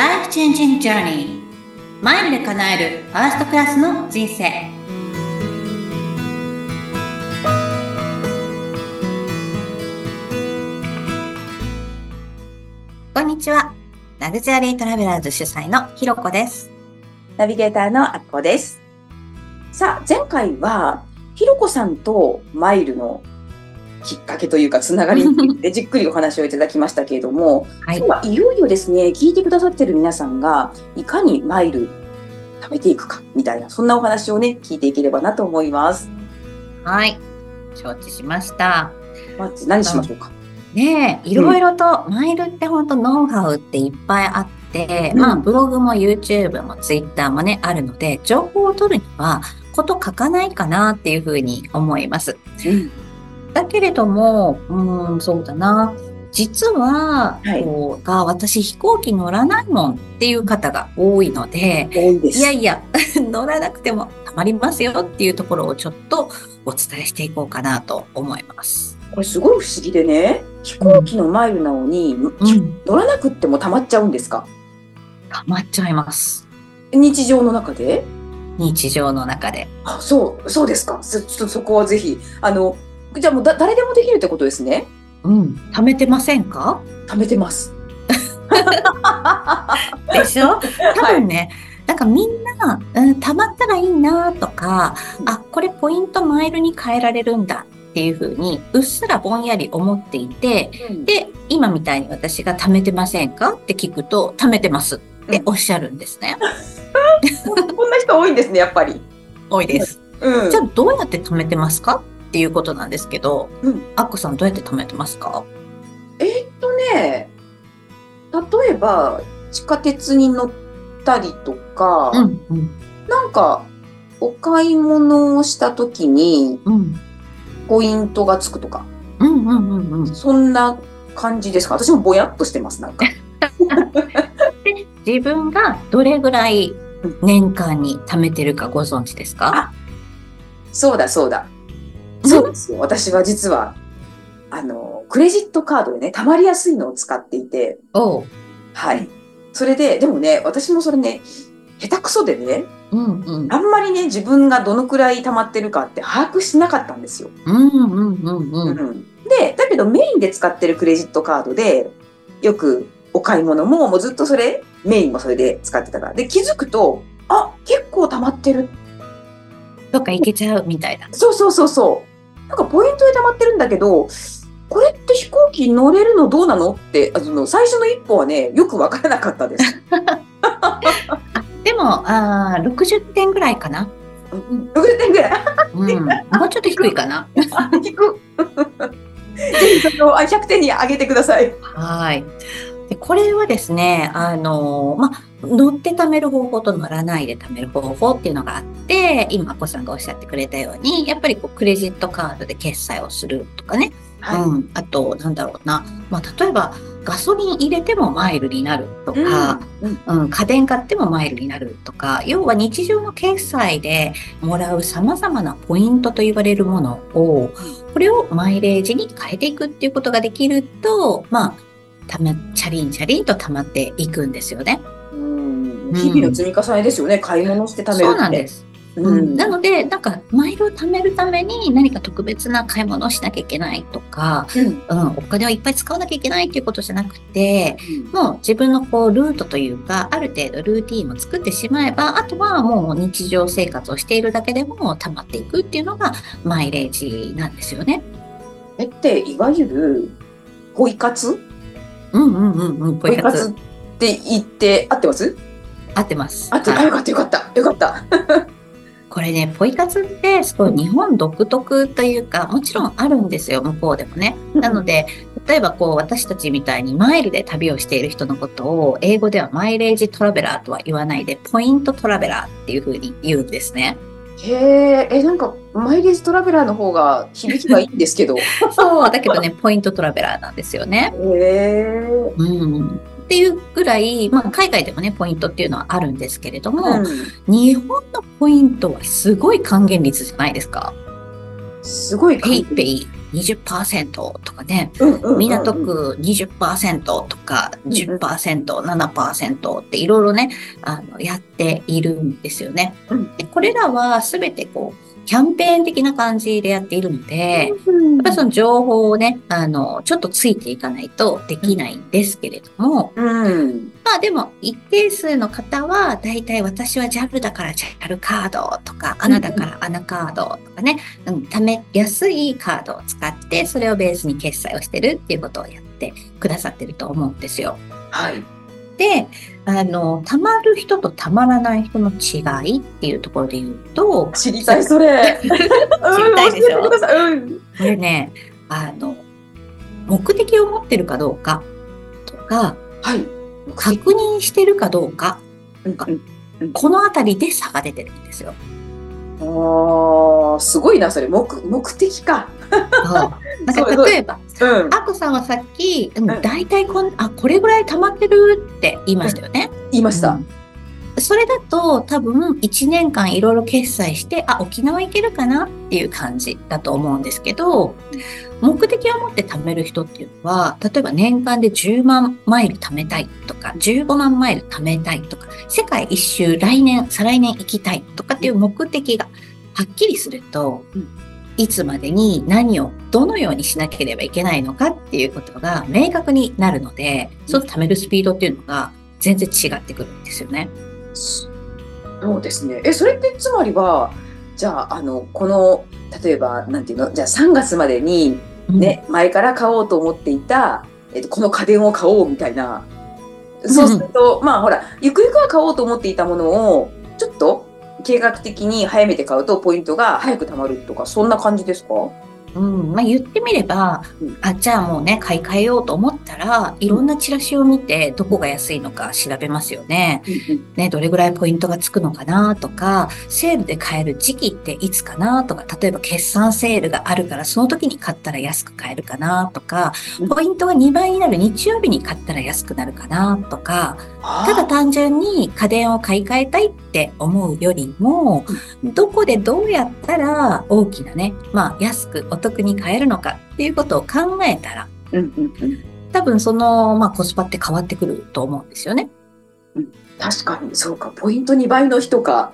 Life Changing Journey. マイルで叶えるファーストクラスの人生。こんにちは。ラグジュアリートラベラーズ主催のひろこです。ナビゲーターのあっこです。さあ、前回は、ひろこさんとマイルのきっかけというか、つながりについて じっくりお話をいただきましたけれども、はい今いよいよですね、聞いてくださってる皆さんが、いかにマイル食べていくか、みたいな、そんなお話をね、聞いていければなと思います。はい承知しましたまず何しましょうか？ねえ、いろいろと、マイルって本当ノウハウっていっぱいあって、うんまあ、ブログも YouTube も Twitter もね、あるので、情報を取るには、こと書かないかなっていうふうに思います。うんだけれども、うーん、そうだな。実は、はいこうが、私飛行機乗らないもんっていう方が多いので、多いです。いやいや、乗らなくてもたまりますよっていうところをちょっとお伝えしていこうかなと思います。これすごい不思議でね、飛行機のマイルなのに、うん、乗らなくっても溜まっちゃうんですか？たまっちゃいます。日常の中で？日常の中で。あ、そう、そうですか。そちょっとそこはぜひ、あの、じゃあもうだ誰でもできるってことですね？うん。貯めてませんか？貯めてます。でしょ？多分ね、なんかみんな、うん、貯まったらいいなとか、あ、これポイントマイルに変えられるんだっていうふうに、うっすらぼんやり思っていて、で、今みたいに私が貯めてませんかって聞くと、貯めてますっておっしゃるんですね。こんな人多いんですね、やっぱり。多いです。うん。じゃあどうやって貯めてますか？っていうことなんですけど、うんアッコさんどうやって貯めてますか？えーっとね、例えば、地下鉄に乗ったりとか、うん、うん、なんか、お買い物をした時に、うん。ポイントがつくとか、うん、うん、うん、うん。そんな感じですか？私もぼやっとしてます、なんか。で、自分がどれぐらい年間に貯めてるかご存知ですか？そうだ、そうだ。そうですよ。私は実は、あの、クレジットカードでね、溜まりやすいのを使っていて。はい。それで、でもね、私もそれね、下手くそでね、うんうん。あんまりね、自分がどのくらい溜まってるかって把握しなかったんですよ。うんうんうんうん。うんで、だけどメインで使ってるクレジットカードで、よくお買い物も、もうずっとそれ、メインもそれで使ってたから。で、気づくと、あ、結構溜まってる。どっか行けちゃうみたいな。そうそうそうそう。なんかポイントで溜まってるんだけど、これって飛行機乗れるのどうなのって、あの最初の一歩はね、よくわからなかったです。でも、あー60点ぐらいかな。60点ぐらい？うん。もうちょっと低いかな。あ低く。ぜひそのあ100点に上げてください。はい。でこれはですね、あのまあ、乗って貯める方法と乗らないで貯める方法っていうのがあって、今、コさんがおっしゃってくれたように、やっぱりこうクレジットカードで決済をするとかね。うん。あと、なんだろうな。まあ、例えば、ガソリン入れてもマイルになるとか、うんうん、家電買ってもマイルになるとか、要は日常の決済でもらう様々なポイントと言われるものを、これをマイレージに変えていくっていうことができると、まあ、たま、チャリンチャリンと溜まっていくんですよね。うん。日々の積み重ねですよね。買い物して貯める。そうなんです。ううん。ん、なので、なんか、マイルを貯めるために何か特別な買い物をしなきゃいけないとか、うん。うん、お金をいっぱい使わなきゃいけないっていうことじゃなくて、もう自分のこうルートというか、ある程度ルーティンを作ってしまえば、あとはもう日常生活をしているだけでも溜まっていくっていうのがマイレージなんですよね。えって、いわゆる、ポイ活？うんうんうんうん、ポイ活って言って合ってます？合ってます。合ってよかったよかった。よかった。これね、ポイ活ってすごい日本独特というか、もちろんあるんですよ、向こうでもね。なので、例えばこう私たちみたいにマイルで旅をしている人のことを英語ではマイレージトラベラーとは言わないで、ポイントトラベラーっていうふうに言うんですね。へえ、え、なんか、マイレージトラベラーの方が響きがいいんですけど。へ そう、だけどね、ポイントトラベラーなんですよね。え。うん。っていうぐらい、まあ、海外でもね、ポイントっていうのはあるんですけれども、うん日本のポイントはすごい還元率じゃないですか。すごい PayPay。20%とかね、港区20%とか10%、7%っていろいろね、あの、やっているんですよね。うんでこれらはすべてこう、キャンペーン的な感じでやっているので、やっうんぱりその情報をね、あの、ちょっとついていかないとできないんですけれども、うん。まあでも一定数の方は、だいたい私は JAL だから JAL カードとか、 ANA だから ANA カードとかね、うん、貯めやすいカードを使って、それをベースに決済をしてるっていうことをやってくださってると思うんですよ。はい。で、あの、貯まる人と貯まらない人の違いっていうところで言うと、知りたい、それ。知りりたいでしょ。うん。これね、あの、目的を持ってるかどうかとか、はい。確認してるかどうか、うんうんこのあたりで差が出てるんですよ。ああ、すごいな、それ。目、目的か。なんか例えば、うん。アコさんはさっき、大体こん、あ、これぐらい溜まってるって言いましたよね。言いました。うんそれだと多分1年間いろいろ決済して、あ、沖縄行けるかなっていう感じだと思うんですけど、目的を持って貯める人っていうのは、例えば年間で10万マイル貯めたいとか、15万マイル貯めたいとか、世界一周来年、再来年行きたいとかっていう目的がはっきりすると、うんいつまでに何をどのようにしなければいけないのかっていうことが明確になるので、その貯めるスピードっていうのが全然違ってくるんですよね。そうですね。え、それってつまりは、じゃあ、あの、この、例えば、なんていうの、じゃあ3月までに、ね、前から買おうと思っていた、えっと、この家電を買おうみたいな。そうすると、まあほら、ゆくゆくは買おうと思っていたものを、ちょっと計画的に早めて買うとポイントが早く貯まるとか、そんな感じですか？うん、まあ言ってみれば、うん。あ、じゃあもうね、買い替えようと思ったら、いろんなチラシを見て、どこが安いのか調べますよね。ね、どれぐらいポイントがつくのかなとか、セールで買える時期っていつかなとか、例えば決算セールがあるから、その時に買ったら安く買えるかなとかうん、ポイントが2倍になる日曜日に買ったら安くなるかなとか、ただ単純に家電を買い替えたいって思うよりも、どこでどうやったら大きなね、まあ安くお得に買えるのかっていうことを考えたら、うんうんうん。多分その、まあコスパって変わってくると思うんですよね。確かに、そうか、ポイント2倍の人か。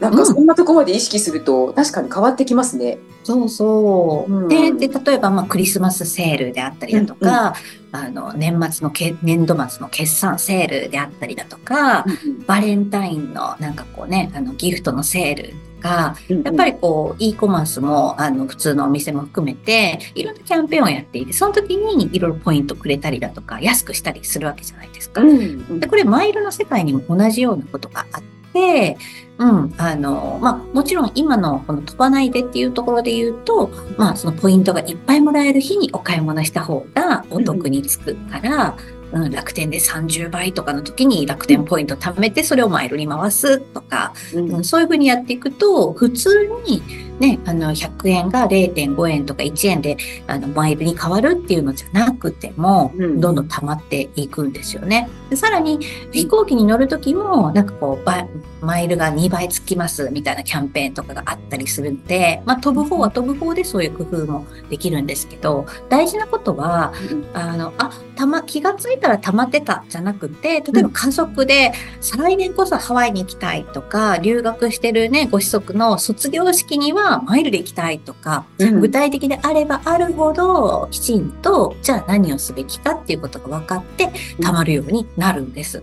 なんうんかそんなとこまで意識すると、確かに変わってきますね。そうそう。うんで、で、例えば、まあ、クリスマスセールであったりだとか、あの、年末のけ、年度末の決算セールであったりだとか、バレンタインのなんかこうね、あの、ギフトのセールとか、やっぱり、りこう、e コマースも、あの、普通のお店も含めて、いろんなキャンペーンをやっていて、その時にいろいろポイントくれたりだとか、安くしたりするわけじゃないですか。うんうんで、これマイルの世界にも同じようなことがあって、うん、あの、まあ、もちろん今のこの飛ばないでっていうところで言うと、まあ、そのポイントがいっぱいもらえる日にお買い物した方がお得につくから、うん、楽天で30倍とかの時に楽天ポイント貯めてそれをマイルに回すとか、うん。うんそういうふうにやっていくと、普通にね、あの、100円が0.5円とか1円で、あの、マイルに変わるっていうのじゃなくても、うん。どんどん溜まっていくんですよね。でさらに、飛行機に乗るときも、なんかこう、ばマイルが2倍つきますみたいなキャンペーンとかがあったりするので、まあ、飛ぶ方は飛ぶ方でそういう工夫もできるんですけど、大事なことは、あの、あ、たま、気がついたら溜まってたじゃなくて、例えば家族で、再来年こそハワイに行きたいとか、留学してるね、ご子息の卒業式にはマイルで行きたいとか、うん。具体的であればあるほど、きちんと、じゃあ何をすべきかっていうことが分かって、溜まるようになるんです。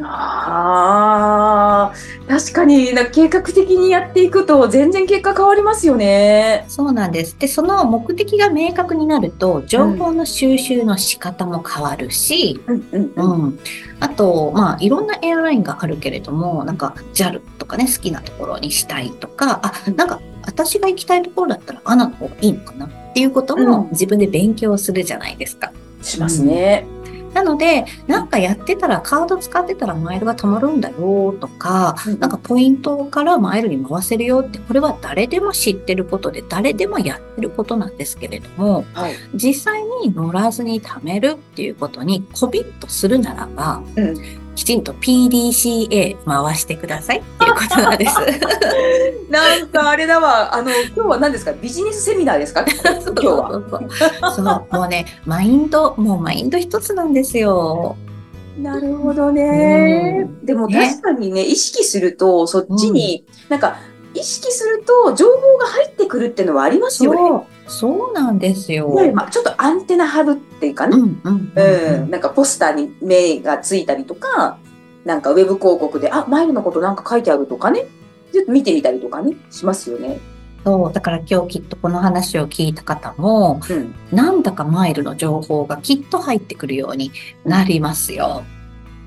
ああ、確かにな計画的にやっていくと全然結果変わりますよね。そうなんです。で、その目的が明確になると、情報の収集の仕方も変わるし、うんうんううん。ん。あと、まあ、いろんなエアラインがあるけれども、なんか JAL とかね、好きなところにしたいとか、あう、んなんか私が行きたいところだったらアナの方がいいのかなっていうことうんも自分で勉強するじゃないですか。しますね。なので、なんかやってたら、カード使ってたらマイルが貯まるんだよとか、なんかポイントからマイルに回せるよって、これは誰でも知ってることで、誰でもやってることなんですけれども、はい。実際に乗らずに貯めるっていうことにコミットするならば、うんきちんと PDCA 回してくださいっていうことなんです。なんかあれだわ、あの、今日は何ですか？ビジネスセミナーですか？今日は。そう、もうね、マインド、もうマインド一つなんですよ。なるほどね。でも確かにね、意識すると、そっちに、なんか、意識すると情報が入ってくるっていうのはありますよね。そうなんですよ。まあ、ちょっとアンテナ張るっていうかね。うんうんうん、なんかポスターに目がついたりとか、なんかウェブ広告で、あ、マイルのことなんか書いてあるとかね。ちょっと見てみたりとかね、しますよね。そう、だから今日きっとこの話を聞いた方も、うん、なんだかマイルの情報がきっと入ってくるようになりますよ。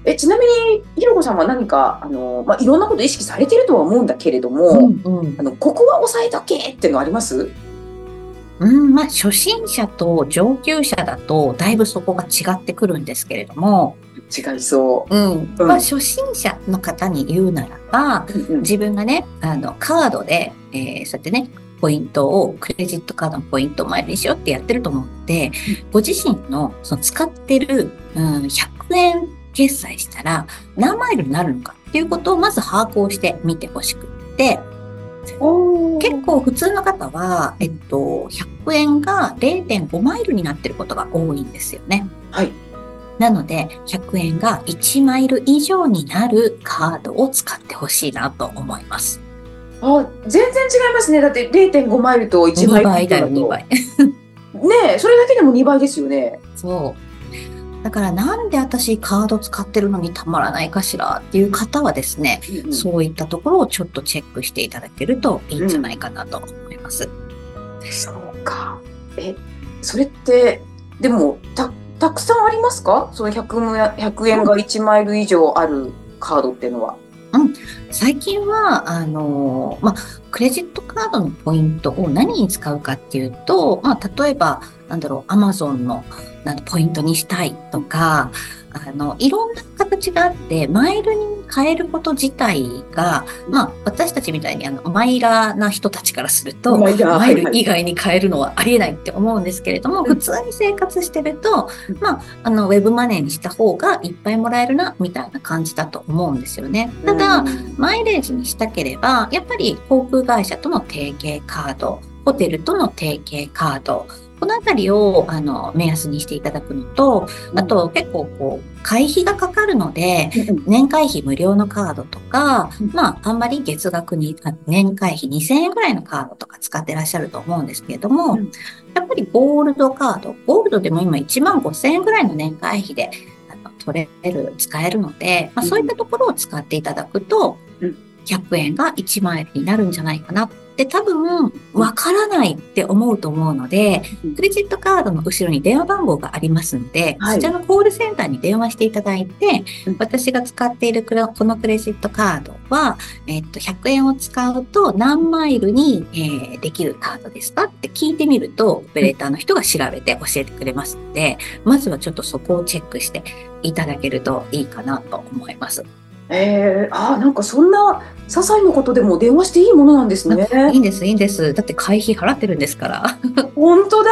えちなみに、ひろこさんは何か、あの、まあ、いろんなこと意識されてるとは思うんだけれども、うんうん、あの、ここは押さえとけっていうのあります？うん、まあ、初心者と上級者だと、だいぶそこが違ってくるんですけれども、違いそう。うん。まあ、初心者の方に言うならば、うんうん、自分がね、あの、カードで、えー、そうやってね、ポイントを、クレジットカードのポイントを前にしようってやってると思って、ご自身のその使ってる、うん、100円決済したら何マイルになるのかっていうことをまず把握をしてみてほしくって、結構普通の方は、えっと、100円が0.5マイルになってることが多いんですよね。はい。なので、100円が1マイル以上になるカードを使ってほしいなと思います。あ、全然違いますね。だって0.5マイルと1マイル。2倍だよ、2倍。ねそれだけでも2倍ですよね。そう。だからなんで私カード使ってるのにたまらないかしらっていう方はですね、うん、そういったところをちょっとチェックしていただけるといいんじゃないかなと思います。うん、そうか。え、それって、でも、た、たくさんありますか？その 100, 100円が1マイル以上あるカードっていうのは。うん、最近は、あのまあ、クレジットカードのポイントを何に使うかっていうと、まあ、例えば、なんだろう、アマゾンのなんポイントにしたいとか、あの、いろんな形があって、マイルに変えること自体が、まあ、私たちみたいにあの、マイラーな人たちからすると、マイル以外に変えるのはありえないって思うんですけれども、普通に生活してると、まあ、あの、ウェブマネーにした方がいっぱいもらえるな、みたいな感じだと思うんですよね。ただ、マイレージにしたければ、やっぱり航空会社との提携カード、ホテルとの提携カード、このあたりを、あの、目安にしていただくのと、あと、結構、こう、会費がかかるので、年会費無料のカードとか、まあ、あんまり月額に、年会費2000円ぐらいのカードとか使ってらっしゃると思うんですけれども、やっぱりゴールドカード、ゴールドでも今1万5000円ぐらいの年会費で、取れる、使えるので、まあ、そういったところを使っていただくと、100円が1万円になるんじゃないかな。で、多分、わからないって思うと思うので、クレジットカードの後ろに電話番号がありますので、はい、そちらのコールセンターに電話していただいて、私が使っているこのクレジットカードは、えっと、100円を使うと何マイルに、えー、できるカードですかって聞いてみると、オペレーターの人が調べて教えてくれますので、まずはちょっとそこをチェックしていただけるといいかなと思います。えー、あなんかそんな些細なことでも電話していいものなんですね。いいんです、いいんです。だって会費払ってるんですから。本当だ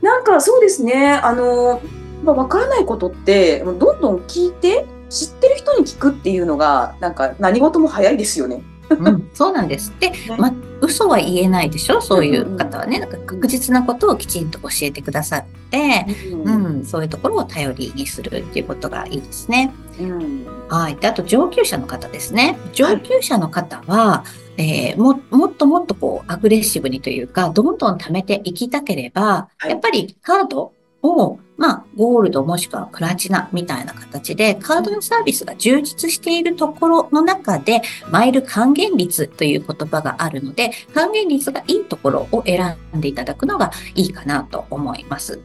なんかそうですね。あの、まあ、わからないことって、どんどん聞いて、知ってる人に聞くっていうのが、なんか何事も早いですよね。うん、そうなんです。で、ま、嘘は言えないでしょ？そういう方はね。なんか確実なことをきちんと教えてくださって、うん、うん、そういうところを頼りにするっていうことがいいですね。うん、はい。で、あと上級者の方ですね。上級者の方は、はい、えー、も、もっともっとこう、アグレッシブにというか、どんどん貯めていきたければ、はい、やっぱりカードを、まあ、ゴールドもしくはプラチナみたいな形で、カードのサービスが充実しているところの中で、マイル還元率という言葉があるので、還元率がいいところを選んでいただくのがいいかなと思います。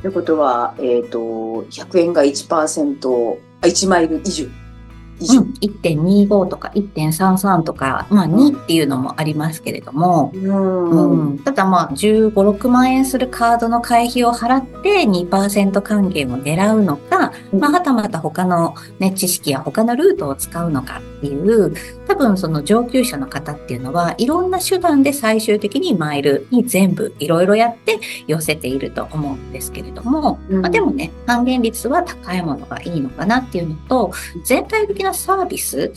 ということは、えっ、ー、と、100円が1%、1マイル以上。うん、1.25とか1.33とか、まあ2っていうのもありますけれども、うん。うん、ただまあ15、6万円するカードの会費を払って2%還元を狙うのか、うん。まあ、はたまた他のね、知識や他のルートを使うのかっていう、多分その上級者の方っていうのは、いろんな手段で最終的にマイルに全部いろいろやって寄せていると思うんですけれども、うんまあ、でもね、還元率は高いものがいいのかなっていうのと、全体的なサービス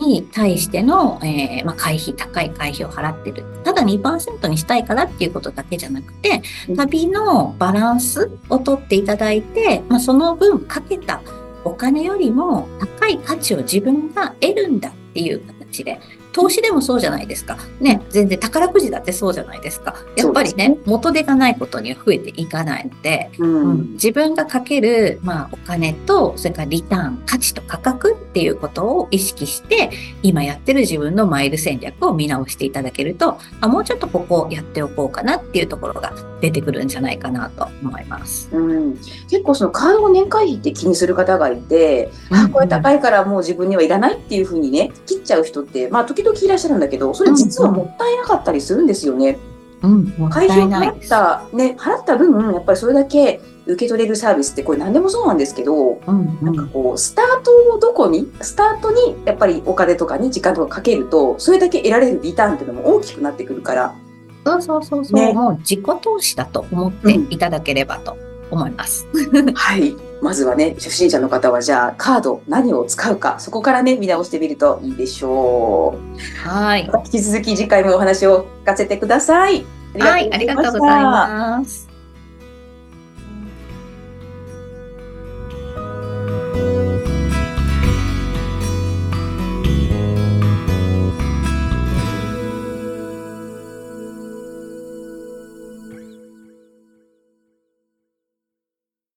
に対しての、えーまあ、会費、高い会費を払ってる。ただ2%にしたいからっていうことだけじゃなくてうん、旅のバランスを取っていただいて、まあ、その分かけたお金よりも高い価値を自分が得るんだっていう形で、投資でもそうじゃないですか。ね、全然宝くじだってそうじゃないですか。やっぱりそうでね、元手がないことには増えていかないので、ううんん。自分がかける、まあ、お金と、それからリターン、価値と価格っていうことを意識して、今やってる自分のマイル戦略を見直していただけると、あもうちょっとここやっておこうかなっていうところが出てくるんじゃないかなと思います。うん、結構そのカードの年会費って気にする方がいて、あこれ高いからもう自分にはいらないっていうふうにね切っちゃう人ってまあ時々いらっしゃるんだけどそれ実はもったいなかったりするんですよね。うん、会費を払っ。たね払った分やっぱりそれだけ受け取れるサービスってこれ何でもそうなんですけどうん、うなんかん、こうスタートをどこにスタートにやっぱりお金とかに時間とかかけるとそれだけ得られるリターンっていうのも大きくなってくるから。そうそうそうそう、ねもう自己投資だと思っていただければと思います。はい。まずはね、初心者の方はじゃあカード何を使うか、そこからね、見直してみるといいでしょはい。う。引き続き次回もお話を聞かせてください。はい、ありがとうございます。